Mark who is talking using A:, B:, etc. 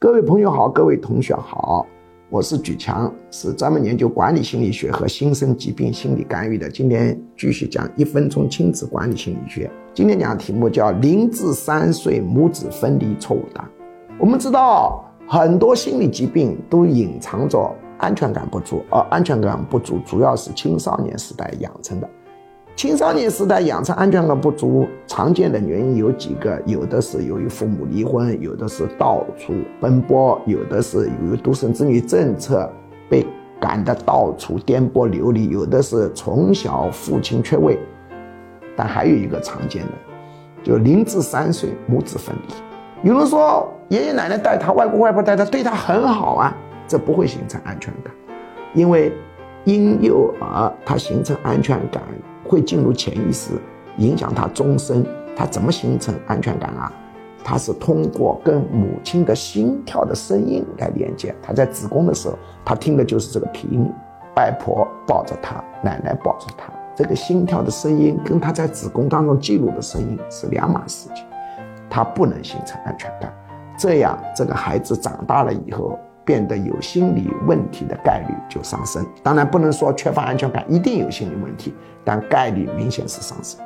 A: 各位朋友好，各位同学好，我是举强，是专门研究管理心理学和新生疾病心理干预的。今天继续讲一分钟亲子管理心理学。今天讲的题目叫零至三岁母子分离错误档。我们知道很多心理疾病都隐藏着安全感不足，而安全感不足主要是青少年时代养成的。青少年时代养成安全感不足，常见的原因有几个，有的是由于父母离婚，有的是到处奔波，有的是由于独生子女政策被赶得到处颠簸流离，有的是从小父亲缺位，但还有一个常见的，就零至三岁母子分离。有人说爷爷奶奶带他，外公外婆带他，对他很好啊，这不会形成安全感，因为婴幼儿他形成安全感。会进入潜意识，影响他终身。他怎么形成安全感啊？他是通过跟母亲的心跳的声音来连接。他在子宫的时候，他听的就是这个频率。外婆抱着他，奶奶抱着他，这个心跳的声音跟他在子宫当中记录的声音是两码事情。他不能形成安全感，这样这个孩子长大了以后。变得有心理问题的概率就上升。当然不能说缺乏安全感一定有心理问题，但概率明显是上升。